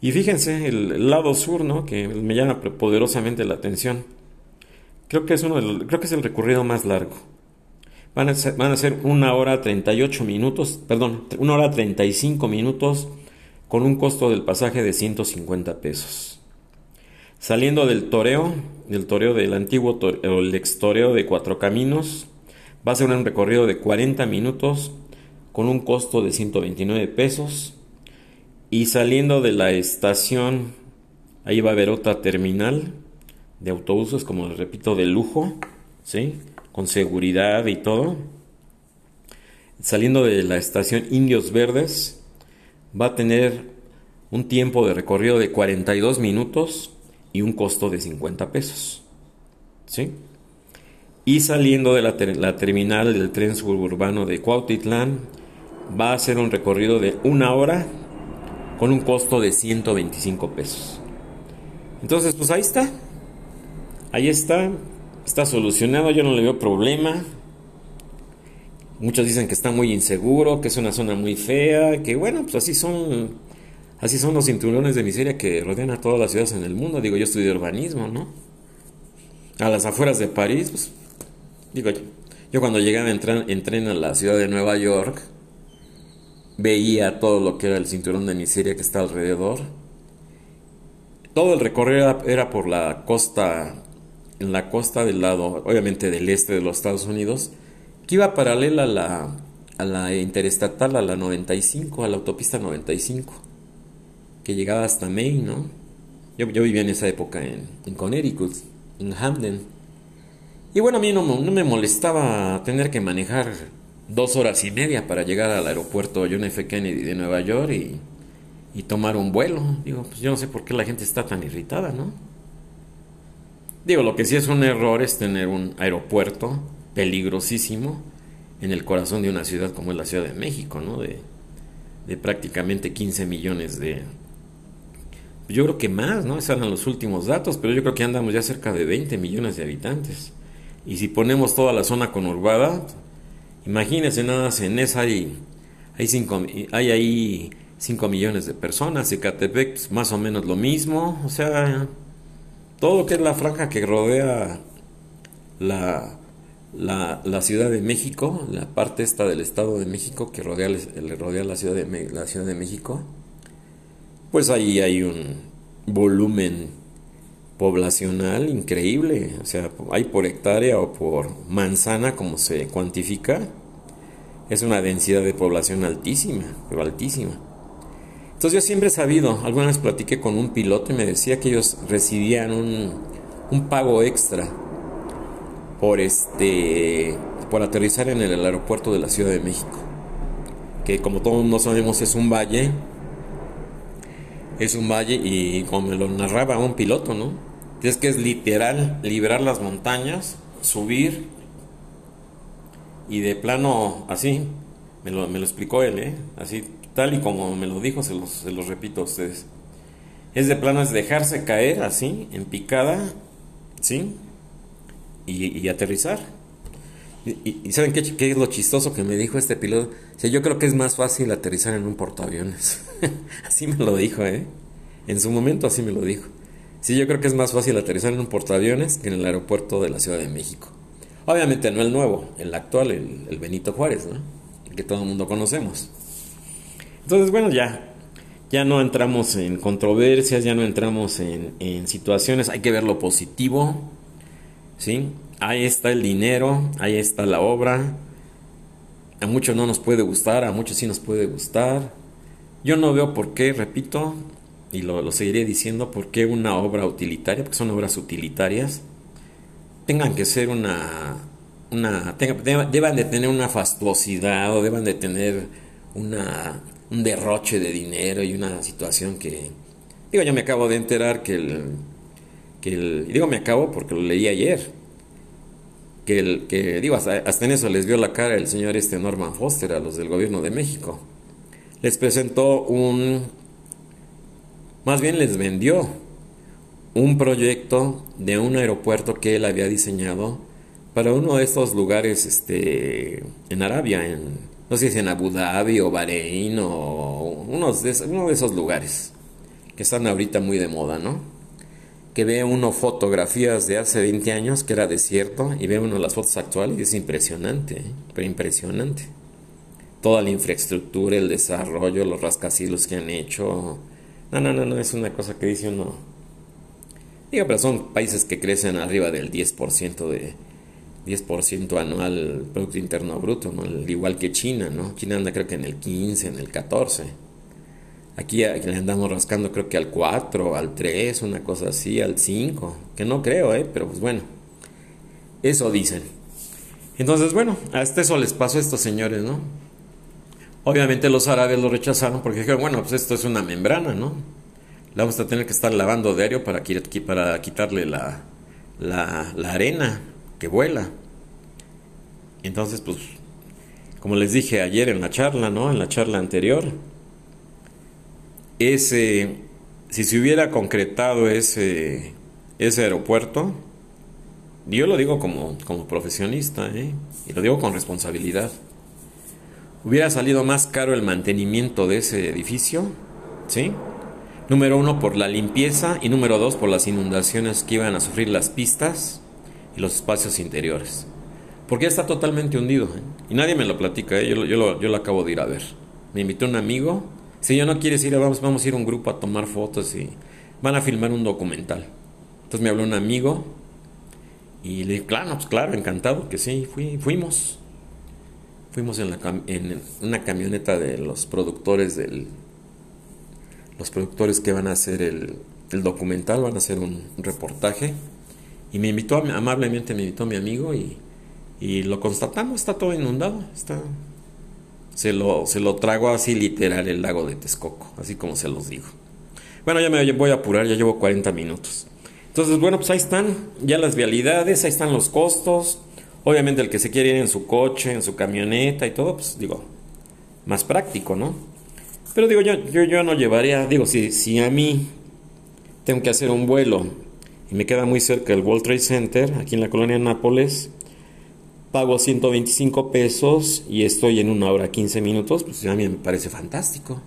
Y fíjense, el, lado sur, ¿no? Que me llama poderosamente la atención. Creo que es uno creo que es el recorrido más largo. Van a, ser, van a ser una hora 38 minutos, perdón, una hora 35 minutos con un costo del pasaje de 150 pesos. Saliendo del toreo, del toreo del antiguo toreo, el ex toreo de Cuatro Caminos, va a ser un recorrido de 40 minutos con un costo de 129 pesos. Y saliendo de la estación, ahí va a haber otra terminal de autobuses, como les repito, de lujo, ¿sí? Con seguridad y todo. Saliendo de la estación Indios Verdes, va a tener un tiempo de recorrido de 42 minutos y un costo de 50 pesos. ¿Sí? Y saliendo de la, terminal del tren suburbano de Cuautitlán, va a ser un recorrido de una hora con un costo de 125 pesos. Entonces, pues ahí está. Ahí está. Está solucionado. Yo no le veo problema. Muchos dicen que está muy inseguro, que es una zona muy fea, que bueno, pues así son, así son los cinturones de miseria que rodean a todas las ciudades en el mundo. Digo, yo estudio urbanismo, ¿no? A las afueras de París, pues, digo, yo cuando llegaba en tren a la ciudad de Nueva York, veía todo lo que era el cinturón de miseria que está alrededor. Todo el recorrido era, por la costa, en la costa del lado, obviamente del este de los Estados Unidos, que iba paralela a la, a la interestatal, a la 95, a la autopista 95, que llegaba hasta Maine, ¿no? Yo, yo vivía en esa época en, en Connecticut, en Hamden. Y bueno, a mí no, no me molestaba tener que manejar dos horas y media para llegar al aeropuerto John F. Kennedy de Nueva York y, y tomar un vuelo. Digo, pues yo no sé por qué la gente está tan irritada, ¿no? Digo, lo que sí es un error es tener un aeropuerto peligrosísimo en el corazón de una ciudad como es la Ciudad de México, ¿no? De, prácticamente 15 millones de... Yo creo que más, ¿no? Esos eran los últimos datos, pero yo creo que andamos ya cerca de 20 millones de habitantes. Y si ponemos toda la zona conurbada, imagínense nada más en esa hay, hay, cinco, hay ahí 5 millones de personas, Ecatepec pues, más o menos lo mismo, o sea, todo lo que es la franja que rodea la, la, Ciudad de México, la parte esta del Estado de México que rodea, le rodea la, ciudad de, la Ciudad de México, pues ahí hay un volumen poblacional increíble, o sea, hay por hectárea o por manzana, como se cuantifica, es una densidad de población altísima, pero altísima. Entonces yo siempre he sabido, alguna vez platiqué con un piloto y me decía que ellos recibían un, pago extra por este por aterrizar en el aeropuerto de la Ciudad de México, que como todos no sabemos es un valle, es un valle y como me lo narraba un piloto, ¿no? Es que es literal liberar las montañas, subir y de plano así, me lo, me lo explicó él, ¿eh? Así tal y como me lo dijo, se los, se los repito a ustedes. Es de plano, es dejarse caer así, en picada, ¿sí? y, aterrizar. Y, ¿saben qué, qué, es lo chistoso que me dijo este piloto? O yo creo que es más fácil aterrizar en un portaaviones. <laughs> así me lo dijo, ¿eh? En su momento así me lo dijo. Sí, yo creo que es más fácil aterrizar en un portaaviones que en el aeropuerto de la Ciudad de México. Obviamente no el nuevo, el actual, el, Benito Juárez, ¿no? que todo el mundo conocemos. Entonces, bueno, ya, ya no entramos en controversias, ya no entramos en, en situaciones, hay que ver lo positivo, ¿sí? Ahí está el dinero, ahí está la obra. A muchos no nos puede gustar, a muchos sí nos puede gustar. Yo no veo por qué, repito, y lo, seguiré diciendo, por qué una obra utilitaria, porque son obras utilitarias, tengan que ser una, una deban de tener una fastuosidad o deban de tener una, un derroche de dinero y una situación que, digo, yo me acabo de enterar que el, que el, digo me acabo porque lo leí ayer, que, el, que digo, hasta, hasta, en eso les vio la cara el señor este Norman Foster a los del gobierno de México. Les presentó un, más bien les vendió un proyecto de un aeropuerto que él había diseñado para uno de estos lugares este, en Arabia, en, no sé si en Abu Dhabi o Bahrein o uno de esos lugares que están ahorita muy de moda, ¿no? que ve uno fotografías de hace 20 años que era desierto y ve uno las fotos actuales y es impresionante, ¿eh? pero impresionante. Toda la infraestructura, el desarrollo, los rascacielos que han hecho. No, no, no, no, es una cosa que dice uno. Digo, pero son países que crecen arriba del 10% de 10% anual Producto Interno Bruto, ¿no? igual que China, ¿no? China anda creo que en el 15, en el 14. Aquí le andamos rascando creo que al 4, al 3, una cosa así, al 5, que no creo, ¿eh? pero pues bueno, eso dicen. Entonces, bueno, hasta eso les pasó a estos señores, ¿no? Obviamente los árabes lo rechazaron porque dijeron, bueno, pues esto es una membrana, ¿no? La vamos a tener que estar lavando diario para, para quitarle la, la arena que vuela. Entonces, pues, como les dije ayer en la charla, ¿no? En la charla anterior, ese, si se hubiera concretado ese, ese aeropuerto, yo lo digo como, como profesionista, ¿eh? y lo digo con responsabilidad, hubiera salido más caro el mantenimiento de ese edificio, ¿sí? Número uno, por la limpieza y número dos, por las inundaciones que iban a sufrir las pistas y los espacios interiores. Porque ya está totalmente hundido. ¿eh? Y nadie me lo platica, ¿eh? yo, yo, lo, acabo de ir a ver. Me invitó un amigo si yo no quieres ir, vamos, vamos a ir a un grupo a tomar fotos y van a filmar un documental. Entonces me habló un amigo y le dije, claro, pues claro, encantado que sí, fui, fuimos. Fuimos en, la, en una camioneta de los productores del... Los productores que van a hacer el documental, van a hacer un reportaje. Y me invitó, amablemente me invitó mi amigo y, y lo constatamos, está todo inundado, está... Se lo, se lo trago así literal el lago de Texcoco, así como se los digo. Bueno, ya me voy a apurar, ya llevo 40 minutos. Entonces, bueno, pues ahí están ya las vialidades, ahí están los costos. Obviamente el que se quiere ir en su coche, en su camioneta y todo, pues digo, más práctico, ¿no? Pero digo, yo, yo, yo no llevaría, digo, si, si a mí tengo que hacer un vuelo y me queda muy cerca el World Trade Center, aquí en la colonia Nápoles, pago 125 pesos y estoy en una hora 15 minutos, pues a mí me parece fantástico.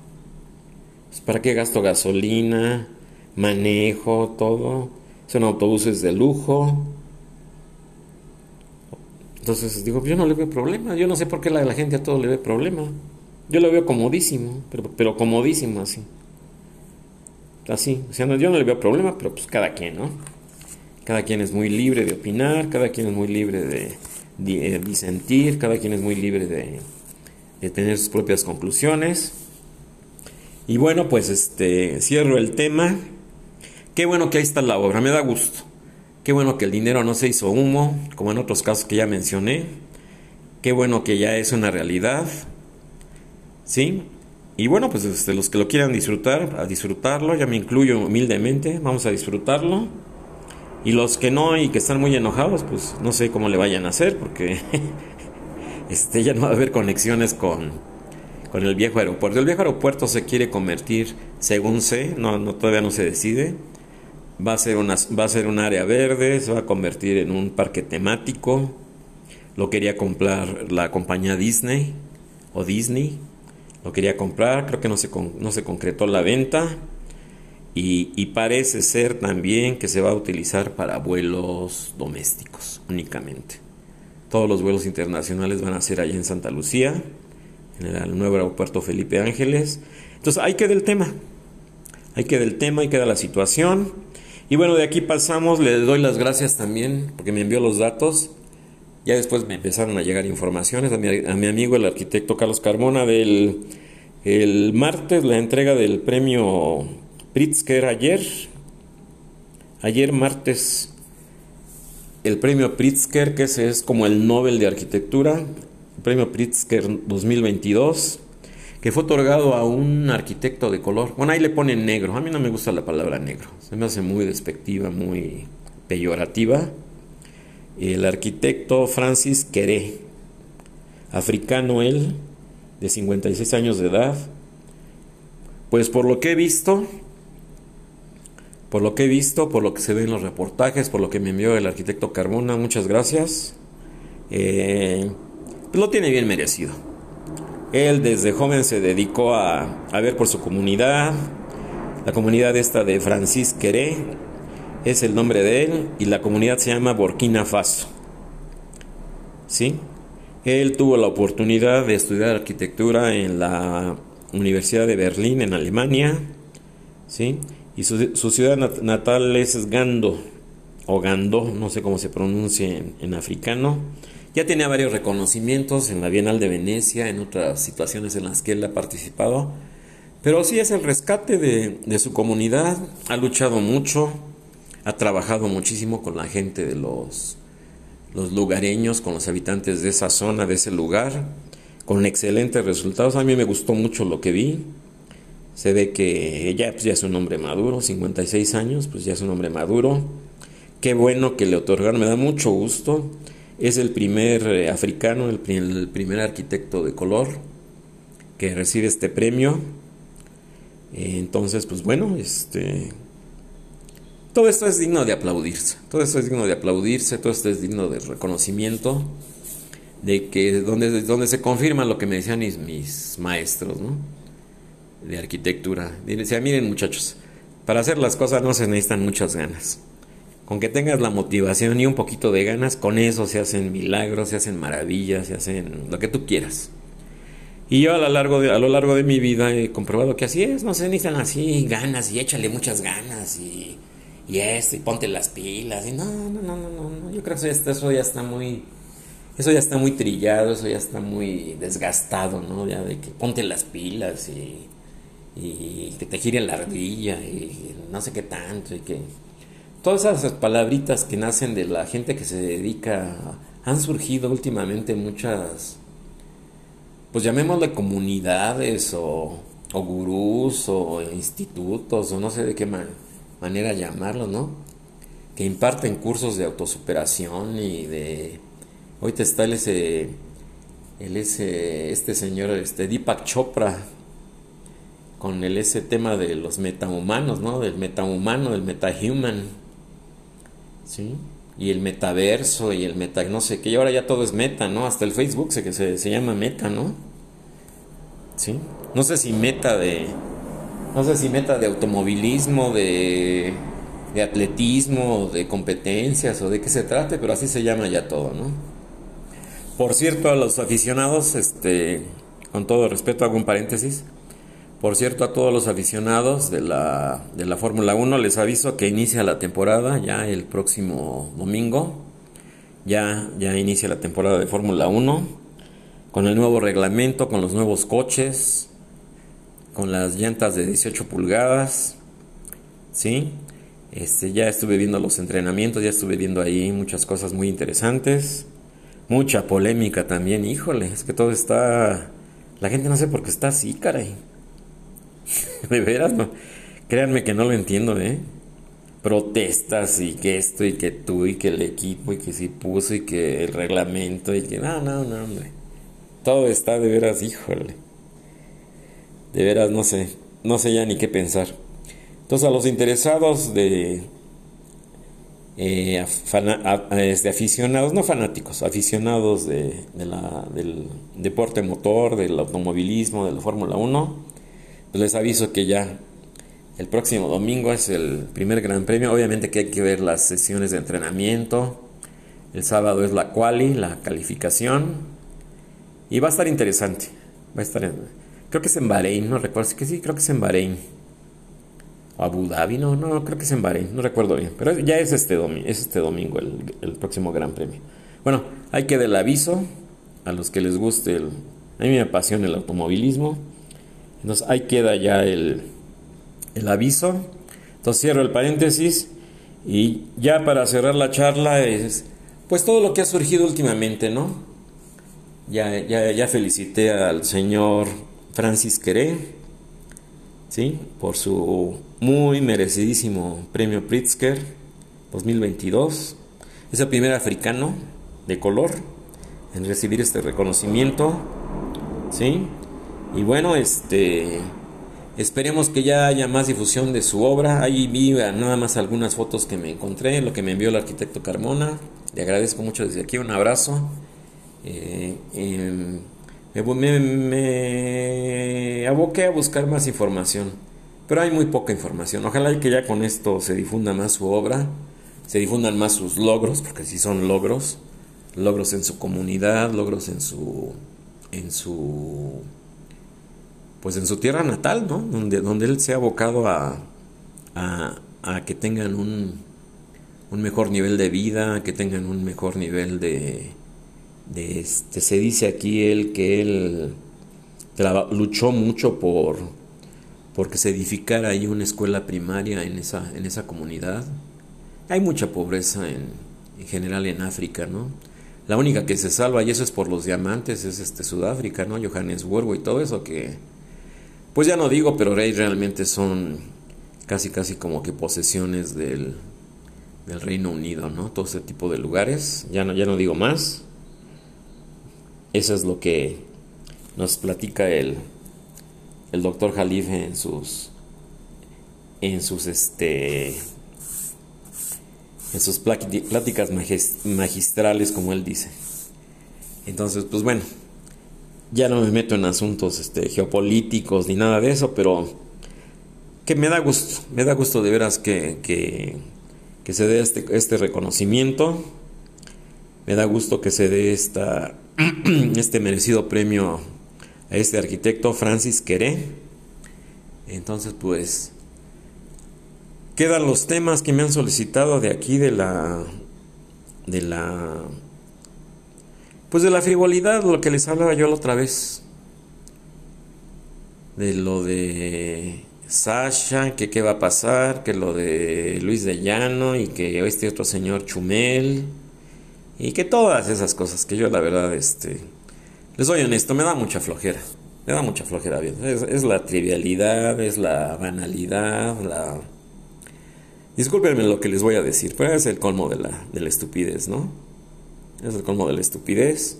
Pues, ¿Para qué gasto gasolina, manejo, todo? Son autobuses de lujo. Entonces digo, yo no le veo problema. Yo no sé por qué la, la gente a todo le ve problema. Yo lo veo comodísimo, pero, pero comodísimo así. Así. O sea, yo no le veo problema, pero pues cada quien, ¿no? Cada quien es muy libre de opinar, cada quien es muy libre de, de disentir, cada quien es muy libre de, de tener sus propias conclusiones. Y bueno, pues este cierro el tema. Qué bueno que ahí está la obra, me da gusto. Qué bueno que el dinero no se hizo humo, como en otros casos que ya mencioné. Qué bueno que ya es una realidad. ¿Sí? Y bueno, pues este, los que lo quieran disfrutar, a disfrutarlo, ya me incluyo humildemente, vamos a disfrutarlo. Y los que no y que están muy enojados, pues no sé cómo le vayan a hacer, porque <laughs> este, ya no va a haber conexiones con, con el viejo aeropuerto. El viejo aeropuerto se quiere convertir, según sé, no, no todavía no se decide, va a, ser una, va a ser un área verde, se va a convertir en un parque temático. Lo quería comprar la compañía Disney o Disney. Lo quería comprar, creo que no se, no se concretó la venta. Y, parece ser también que se va a utilizar para vuelos domésticos únicamente. Todos los vuelos internacionales van a ser allá en Santa Lucía, en el nuevo aeropuerto Felipe Ángeles. Entonces ahí queda el tema. Ahí queda el tema, ahí queda la situación. Y bueno, de aquí pasamos, le doy las gracias también porque me envió los datos. Ya después me empezaron a llegar informaciones a mi, a mi amigo el arquitecto Carlos Carmona del el martes la entrega del premio Pritzker ayer, ayer martes, el premio Pritzker, que ese es como el Nobel de Arquitectura, el premio Pritzker 2022, que fue otorgado a un arquitecto de color. Bueno, ahí le ponen negro, a mí no me gusta la palabra negro, se me hace muy despectiva, muy peyorativa. El arquitecto Francis Queré, africano él, de 56 años de edad. Pues por lo que he visto, por lo que he visto, por lo que se ve en los reportajes, por lo que me envió el arquitecto Carmona, muchas gracias. Eh, pues lo tiene bien merecido. Él desde joven se dedicó a, a ver por su comunidad, la comunidad esta de Francis Queré, es el nombre de él, y la comunidad se llama Burkina Faso. ¿Sí? Él tuvo la oportunidad de estudiar arquitectura en la Universidad de Berlín, en Alemania. ¿Sí? Y su, ciudad natal es Gando, o Gando, no sé cómo se pronuncia en, africano. Ya tenía varios reconocimientos en la Bienal de Venecia, en otras situaciones en las que él ha participado, pero sí es el rescate de, su comunidad, ha luchado mucho, ha trabajado muchísimo con la gente de los lugareños, con los habitantes de esa zona, de ese lugar, con excelentes resultados. A mí me gustó mucho lo que vi. Se ve que ella pues, ya es un hombre maduro, 56 años, pues ya es un hombre maduro. Qué bueno que le otorgaron, me da mucho gusto. Es el primer eh, africano, el, primer arquitecto de color que recibe este premio. entonces, pues bueno, este, todo esto es digno de aplaudirse. Todo esto es digno de aplaudirse, todo esto es digno de reconocimiento. De que donde, donde se confirma lo que me decían mis, mis maestros, ¿no? De arquitectura. Decía, miren muchachos, para hacer las cosas no se necesitan muchas ganas. Con que tengas la motivación y un poquito de ganas, con eso se hacen milagros, se hacen maravillas, se hacen lo que tú quieras. Y yo a lo largo de, a lo largo de mi vida he comprobado que así es, no se necesitan así ganas y échale muchas ganas y, y y ponte las pilas y no, no, no, no, no, yo creo que eso eso ya está muy, eso ya está muy trillado, eso ya está muy desgastado, ¿no? Ya de que ponte las pilas y y que te gire la ardilla y no sé qué tanto y que todas esas palabritas que nacen de la gente que se dedica, han surgido últimamente muchas, pues llamémosle comunidades o, o gurús o institutos o no sé de qué manera llamarlo, ¿no? Que imparten cursos de autosuperación y de... Ahorita está el ese, el ese, este señor, este Deepak Chopra, con el ese tema de los metahumanos, ¿no? Del metahumano, del metahuman. ¿Sí? Y el metaverso y el meta, no sé qué, y ahora ya todo es meta, ¿no? Hasta el Facebook se, se, se llama meta, ¿no? ¿Sí? No sé si meta de. No sé si meta de automovilismo, de, de atletismo, de competencias o de qué se trate, pero así se llama ya todo, ¿no? Por cierto, a los aficionados, este, con todo respeto, hago un paréntesis. Por cierto, a todos los aficionados de la, de la Fórmula 1 les aviso que inicia la temporada ya el próximo domingo. Ya, ya inicia la temporada de Fórmula 1 con el nuevo reglamento, con los nuevos coches, con las llantas de 18 pulgadas, ¿sí? Este, ya estuve viendo los entrenamientos, ya estuve viendo ahí muchas cosas muy interesantes, mucha polémica también, híjole, es que todo está, la gente no sé por qué está así, caray, <laughs> de veras, no, créanme que no lo entiendo, ¿eh? Protestas y que esto y que tú y que el equipo y que si puso y que el reglamento y que no, no, no, hombre, todo está de veras, híjole de veras no sé, no sé ya ni qué pensar. Entonces a los interesados de, eh, este, aficionados, no fanáticos, aficionados de, la, del deporte motor, del automovilismo, de la Fórmula 1, pues les aviso que ya el próximo domingo es el primer gran premio. Obviamente que hay que ver las sesiones de entrenamiento. El sábado es la quali, la calificación. Y va a estar interesante. Va a estar Creo que es en Bahrein, no recuerdo. Sí que sí, creo que es en Bahrein. O Abu Dhabi, no, no, creo que es en Bahrein, no recuerdo bien. Pero ya es este, domingo, es este domingo el, próximo Gran Premio. Bueno, hay que dar el aviso a los que les guste. El, a mí me apasiona el automovilismo. Entonces ahí queda ya el, el aviso. Entonces cierro el paréntesis. Y ya para cerrar la charla es pues todo lo que ha surgido últimamente, ¿no? Ya, ya, ya felicité al señor Francis Queré, ¿sí? por su muy merecidísimo premio Pritzker 2022. Es el primer africano de color en recibir este reconocimiento. ¿sí? Y bueno, este, esperemos que ya haya más difusión de su obra. Ahí vi nada más algunas fotos que me encontré, lo que me envió el arquitecto Carmona. Le agradezco mucho desde aquí, un abrazo. Eh, em, me, me, aboqué a buscar más información, pero hay muy poca información. Ojalá que ya con esto se difunda más su obra, se difundan más sus logros, porque si son logros, logros en su comunidad, logros en su, en su, pues en su tierra natal, ¿no? Donde, donde él se ha abocado a, a, que tengan un, un mejor nivel de vida, que tengan un mejor nivel de, de este, se dice aquí él que él luchó mucho por porque se edificara ahí una escuela primaria en esa, en esa comunidad. Hay mucha pobreza en, en general en África, ¿no? La única que se salva, y eso es por los diamantes, es este Sudáfrica, ¿no? Johannesburgo y todo eso que, pues ya no digo, pero realmente son casi casi como que posesiones del, del Reino Unido, ¿no? Todo ese tipo de lugares. Ya no, ya no digo más. Eso es lo que nos platica el, el doctor Jalife en sus en sus este en sus pláticas magistrales como él dice entonces pues bueno ya no me meto en asuntos este, geopolíticos ni nada de eso pero que me da gusto me da gusto de veras que, que, que se dé este, este reconocimiento me da gusto que se dé esta <clears throat> este merecido premio a este arquitecto Francis Queré. Entonces, pues, quedan los temas que me han solicitado de aquí de la de la pues de la frivolidad, lo que les hablaba yo la otra vez. De lo de Sasha, que qué va a pasar, que lo de Luis de Llano y que este otro señor Chumel y que todas esas cosas que yo la verdad, este, les soy honesto, me da mucha flojera, me da mucha flojera, bien. Es, la trivialidad, es la banalidad, la... Discúlpenme lo que les voy a decir, pero es el colmo de la, de la estupidez, ¿no? Es el colmo de la estupidez.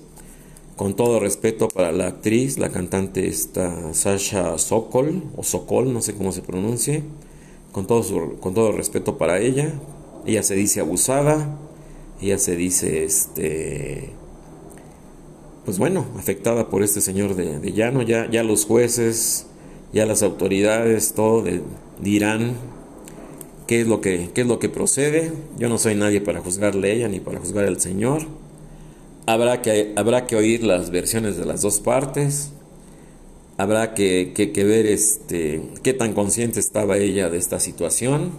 Con todo respeto para la actriz, la cantante esta Sasha Sokol, o Sokol, no sé cómo se pronuncie, con todo, con todo respeto para ella, ella se dice abusada, ella se dice, este, pues bueno, afectada por este señor de, llano, ya, ya los jueces, ya las autoridades, todo dirán qué es, lo que, qué es lo que procede, yo no soy nadie para juzgarle a ella ni para juzgar al señor, Habrá que, habrá que oír las versiones de las dos partes. Habrá que, que, ver este, qué tan consciente estaba ella de esta situación.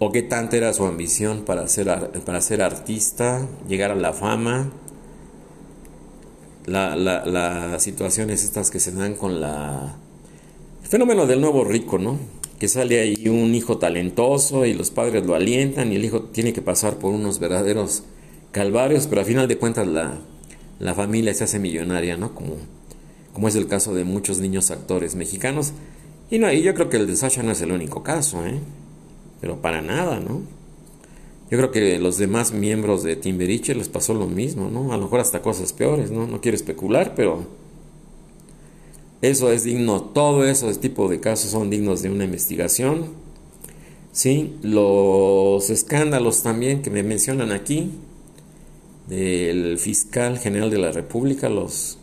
O qué tanta era su ambición para ser, para ser artista, llegar a la fama. Las situaciones estas que se dan con la... El fenómeno del nuevo rico, ¿no? que sale ahí un hijo talentoso y los padres lo alientan y el hijo tiene que pasar por unos verdaderos calvarios, pero a final de cuentas la, la familia se hace millonaria, ¿no? Como, como es el caso de muchos niños actores mexicanos. Y, no, y yo creo que el de Sasha no es el único caso, ¿eh? Pero para nada, ¿no? Yo creo que los demás miembros de Timberiche les pasó lo mismo, ¿no? A lo mejor hasta cosas peores, ¿no? No quiero especular, pero eso es digno, todo ese tipo de casos son dignos de una investigación. Sí, los escándalos también que me mencionan aquí, del fiscal general de la República, los,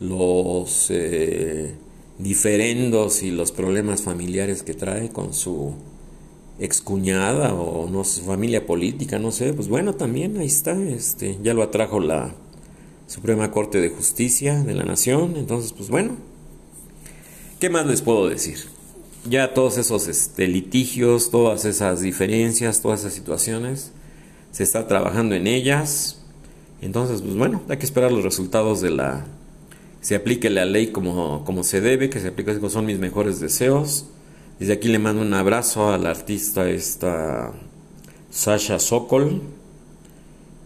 los eh, diferendos y los problemas familiares que trae con su excuñada o no su familia política, no sé, pues bueno, también ahí está, este, ya lo atrajo la Suprema Corte de Justicia de la Nación, entonces pues bueno, ¿qué más les puedo decir? Ya todos esos este, litigios, todas esas diferencias, todas esas situaciones, se está trabajando en ellas. Entonces, pues bueno, hay que esperar los resultados de la... Se aplique la ley como, como se debe, que se aplique son mis mejores deseos. Desde aquí le mando un abrazo a la artista esta Sasha Sokol.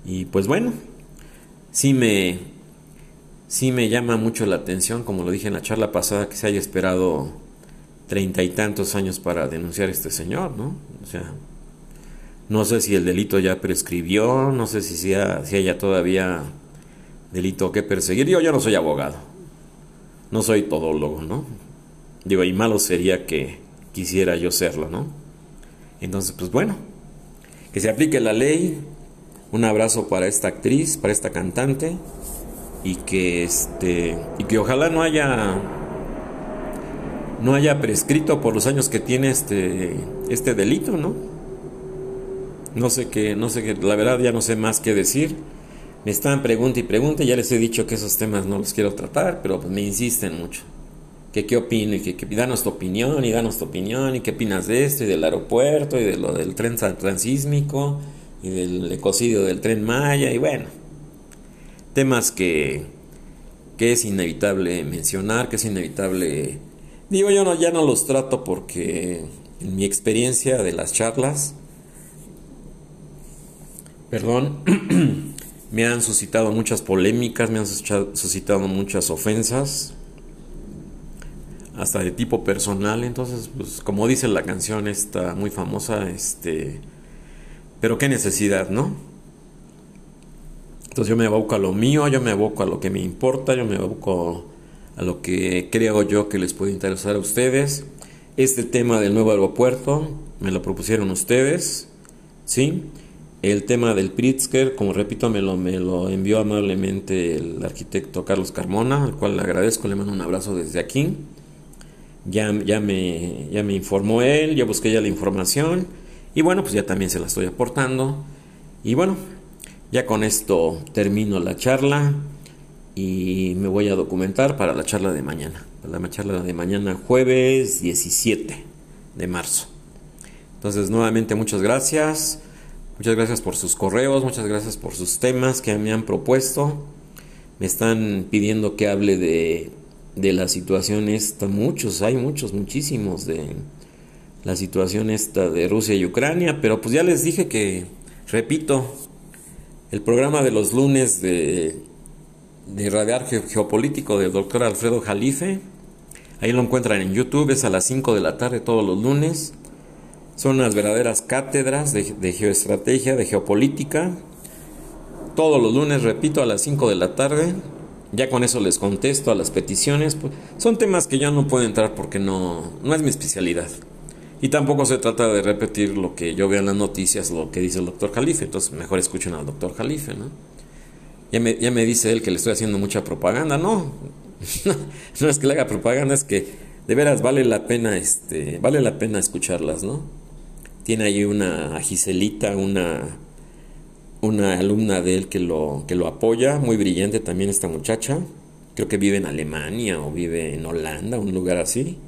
Y pues bueno, sí me, sí me llama mucho la atención, como lo dije en la charla pasada, que se haya esperado treinta y tantos años para denunciar a este señor, ¿no? O sea, no sé si el delito ya prescribió, no sé si, sea, si haya todavía delito que perseguir. Yo ya no soy abogado, no soy todólogo, ¿no? Digo, y malo sería que quisiera yo serlo, ¿no? Entonces, pues bueno, que se aplique la ley. Un abrazo para esta actriz, para esta cantante y que este y que ojalá no haya no haya prescrito por los años que tiene este este delito, ¿no? No sé qué, no sé qué, la verdad ya no sé más qué decir. Me están pregunta y pregunta, ya les he dicho que esos temas no los quiero tratar, pero pues me insisten mucho. Que qué opino y que, que danos tu opinión y danos tu opinión y qué opinas de esto y del aeropuerto y de lo del tren transísmico y del ecocidio del tren Maya y bueno, temas que, que es inevitable mencionar, que es inevitable... Digo, yo no, ya no los trato porque en mi experiencia de las charlas, perdón, <clears throat> me han suscitado muchas polémicas, me han suscitado muchas ofensas, hasta de tipo personal. Entonces, pues, como dice la canción esta muy famosa, este, pero qué necesidad, ¿no? Entonces yo me aboco a lo mío, yo me aboco a lo que me importa, yo me aboco a lo que creo yo que les puede interesar a ustedes. Este tema del nuevo aeropuerto me lo propusieron ustedes, ¿sí? El tema del Pritzker, como repito, me lo, me lo envió amablemente el arquitecto Carlos Carmona, al cual le agradezco, le mando un abrazo desde aquí. Ya, ya, me, ya me informó él, ya busqué ya la información y bueno, pues ya también se la estoy aportando. Y bueno, ya con esto termino la charla y me voy a documentar para la charla de mañana. Para la charla de mañana, jueves 17 de marzo. Entonces, nuevamente muchas gracias. Muchas gracias por sus correos, muchas gracias por sus temas que me han propuesto. Me están pidiendo que hable de de la situación esta, muchos, hay muchos, muchísimos de la situación esta de Rusia y Ucrania, pero pues ya les dije que, repito, el programa de los lunes de, de Radiar Geopolítico del doctor Alfredo Jalife, ahí lo encuentran en YouTube, es a las 5 de la tarde todos los lunes, son unas verdaderas cátedras de, geoestrategia, de geopolítica, todos los lunes, repito, a las 5 de la tarde, ya con eso les contesto a las peticiones. Pues, son temas que yo no puedo entrar porque no, no es mi especialidad. Y tampoco se trata de repetir lo que yo veo en las noticias, lo que dice el doctor Jalife. Entonces mejor escuchen al doctor Jalife, ¿no? Ya me, ya me dice él que le estoy haciendo mucha propaganda. No, <laughs> no es que le haga propaganda, es que de veras vale la pena, este, vale la pena escucharlas, ¿no? Tiene ahí una Giselita, una una alumna de él que lo, que lo apoya, muy brillante también esta muchacha. Creo que vive en Alemania o vive en Holanda, un lugar así.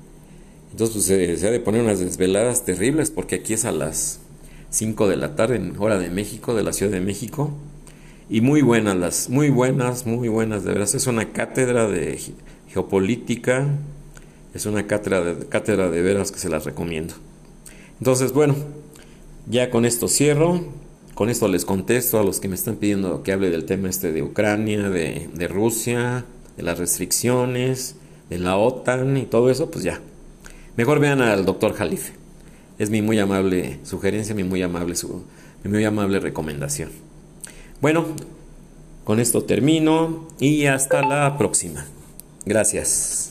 Entonces pues, se, ha de poner unas desveladas terribles porque aquí es a las 5 de la tarde, en hora de México, de la Ciudad de México. Y muy buenas las, muy buenas, muy buenas, de verdad. Es una cátedra de geopolítica, es una cátedra cátedra de veras que se las recomiendo. Entonces, bueno, ya con esto cierro. Con esto les contesto a los que me están pidiendo que hable del tema este de Ucrania, de, de Rusia, de las restricciones, de la OTAN y todo eso, pues ya. Mejor vean al doctor Jalife. Es mi muy amable sugerencia, mi muy amable, su, mi muy amable recomendación. Bueno, con esto termino y hasta la próxima. Gracias.